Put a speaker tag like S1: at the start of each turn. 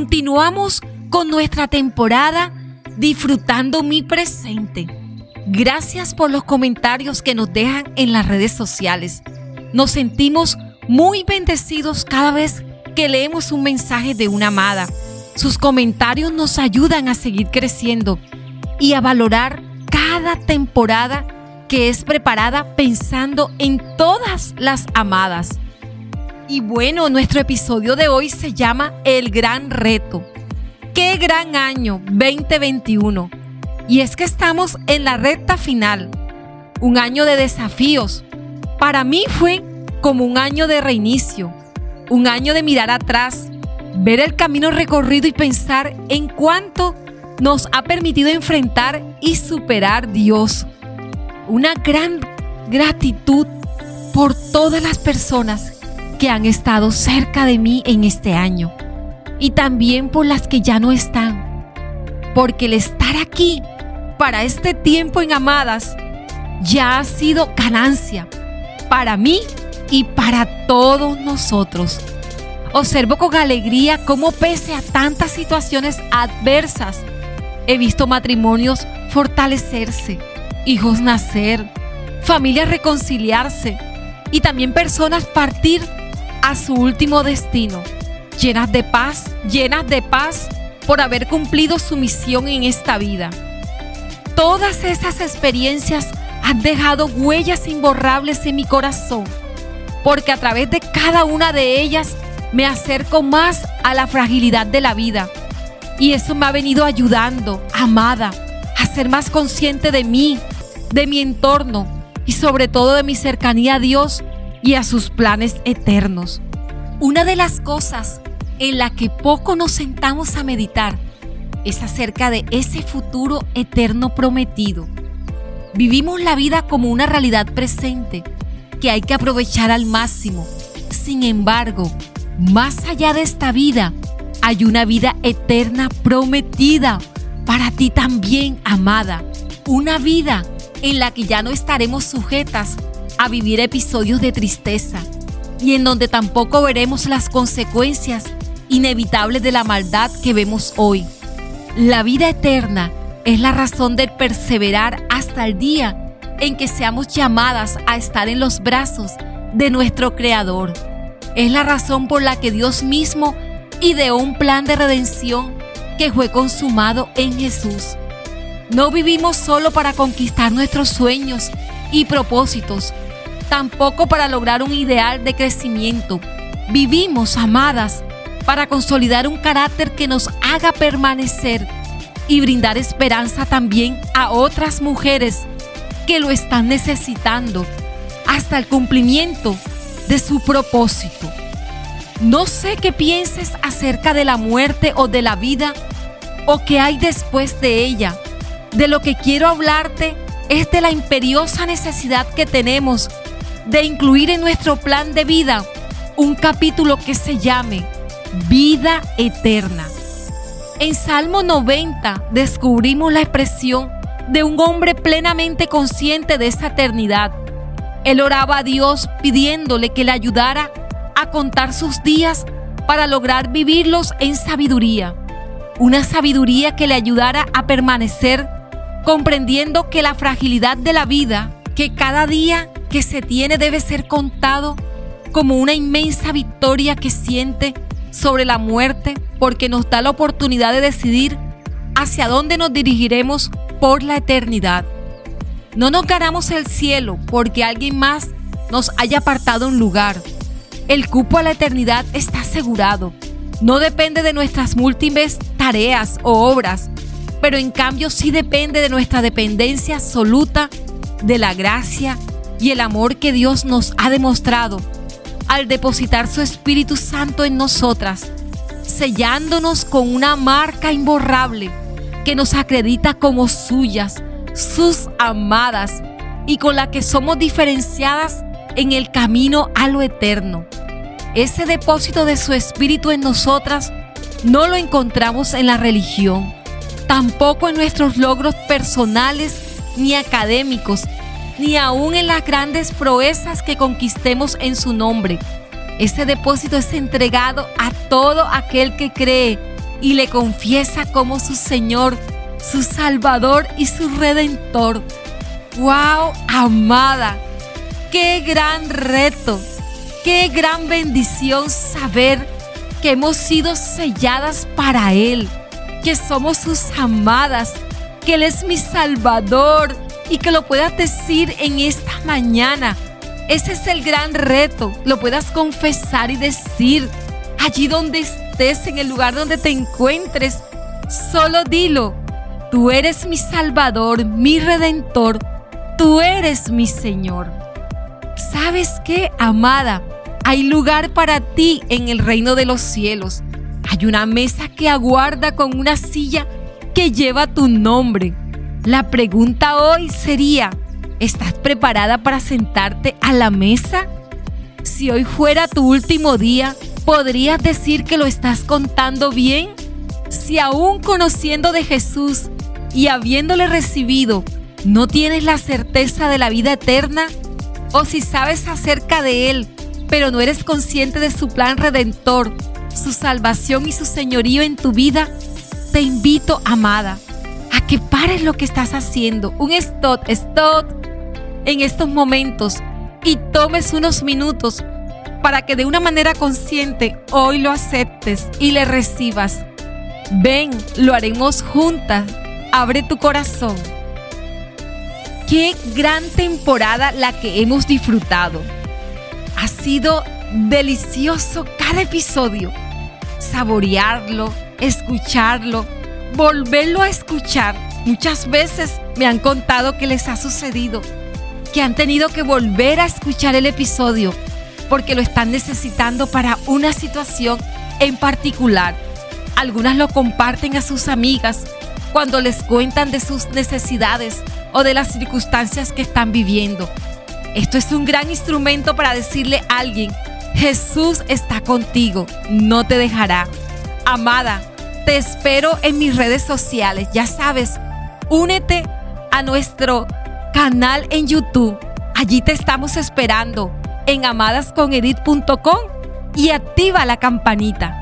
S1: Continuamos con nuestra temporada disfrutando mi presente. Gracias por los comentarios que nos dejan en las redes sociales. Nos sentimos muy bendecidos cada vez que leemos un mensaje de una amada. Sus comentarios nos ayudan a seguir creciendo y a valorar cada temporada que es preparada pensando en todas las amadas. Y bueno, nuestro episodio de hoy se llama El Gran Reto. ¡Qué gran año 2021! Y es que estamos en la recta final, un año de desafíos. Para mí fue como un año de reinicio, un año de mirar atrás, ver el camino recorrido y pensar en cuánto nos ha permitido enfrentar y superar Dios. Una gran gratitud por todas las personas que han estado cerca de mí en este año y también por las que ya no están. Porque el estar aquí para este tiempo en Amadas ya ha sido ganancia para mí y para todos nosotros. Observo con alegría cómo pese a tantas situaciones adversas, he visto matrimonios fortalecerse, hijos nacer, familias reconciliarse y también personas partir a su último destino, llenas de paz, llenas de paz por haber cumplido su misión en esta vida. Todas esas experiencias han dejado huellas imborrables en mi corazón, porque a través de cada una de ellas me acerco más a la fragilidad de la vida. Y eso me ha venido ayudando, amada, a ser más consciente de mí, de mi entorno y sobre todo de mi cercanía a Dios y a sus planes eternos. Una de las cosas en la que poco nos sentamos a meditar es acerca de ese futuro eterno prometido. Vivimos la vida como una realidad presente que hay que aprovechar al máximo. Sin embargo, más allá de esta vida, hay una vida eterna prometida para ti también, amada. Una vida en la que ya no estaremos sujetas a vivir episodios de tristeza y en donde tampoco veremos las consecuencias inevitables de la maldad que vemos hoy. La vida eterna es la razón de perseverar hasta el día en que seamos llamadas a estar en los brazos de nuestro Creador. Es la razón por la que Dios mismo ideó un plan de redención que fue consumado en Jesús. No vivimos solo para conquistar nuestros sueños y propósitos, tampoco para lograr un ideal de crecimiento. Vivimos, amadas, para consolidar un carácter que nos haga permanecer y brindar esperanza también a otras mujeres que lo están necesitando hasta el cumplimiento de su propósito. No sé qué pienses acerca de la muerte o de la vida o qué hay después de ella. De lo que quiero hablarte es de la imperiosa necesidad que tenemos de incluir en nuestro plan de vida un capítulo que se llame Vida Eterna. En Salmo 90 descubrimos la expresión de un hombre plenamente consciente de esa eternidad. Él oraba a Dios pidiéndole que le ayudara a contar sus días para lograr vivirlos en sabiduría. Una sabiduría que le ayudara a permanecer comprendiendo que la fragilidad de la vida, que cada día que se tiene debe ser contado como una inmensa victoria que siente sobre la muerte porque nos da la oportunidad de decidir hacia dónde nos dirigiremos por la eternidad. No nos ganamos el cielo porque alguien más nos haya apartado un lugar. El cupo a la eternidad está asegurado. No depende de nuestras múltiples tareas o obras, pero en cambio sí depende de nuestra dependencia absoluta de la gracia y el amor que Dios nos ha demostrado al depositar su Espíritu Santo en nosotras, sellándonos con una marca imborrable que nos acredita como suyas, sus amadas, y con la que somos diferenciadas en el camino a lo eterno. Ese depósito de su Espíritu en nosotras no lo encontramos en la religión, tampoco en nuestros logros personales ni académicos, ni aún en las grandes proezas que conquistemos en su nombre. Ese depósito es entregado a todo aquel que cree y le confiesa como su Señor, su Salvador y su Redentor. ¡Wow, amada! ¡Qué gran reto! ¡Qué gran bendición saber que hemos sido selladas para Él! Que somos sus amadas, que Él es mi Salvador y que lo puedas decir en esta mañana. Ese es el gran reto, lo puedas confesar y decir allí donde estés, en el lugar donde te encuentres. Solo dilo, tú eres mi Salvador, mi Redentor, tú eres mi Señor. ¿Sabes qué, amada? Hay lugar para ti en el reino de los cielos. Hay una mesa que aguarda con una silla que lleva tu nombre. La pregunta hoy sería, ¿estás preparada para sentarte a la mesa? Si hoy fuera tu último día, ¿podrías decir que lo estás contando bien? Si aún conociendo de Jesús y habiéndole recibido, no tienes la certeza de la vida eterna, o si sabes acerca de Él, pero no eres consciente de su plan redentor, su salvación y su señorío en tu vida, te invito, amada, a que pares lo que estás haciendo, un stop, stop en estos momentos y tomes unos minutos para que de una manera consciente hoy lo aceptes y le recibas. Ven, lo haremos juntas. Abre tu corazón. Qué gran temporada la que hemos disfrutado. Ha sido delicioso cada episodio. Saborearlo, escucharlo, volverlo a escuchar. Muchas veces me han contado que les ha sucedido, que han tenido que volver a escuchar el episodio porque lo están necesitando para una situación en particular. Algunas lo comparten a sus amigas cuando les cuentan de sus necesidades o de las circunstancias que están viviendo. Esto es un gran instrumento para decirle a alguien, Jesús está contigo, no te dejará. Amada, te espero en mis redes sociales. Ya sabes, únete a nuestro canal en YouTube. Allí te estamos esperando en amadasconedit.com y activa la campanita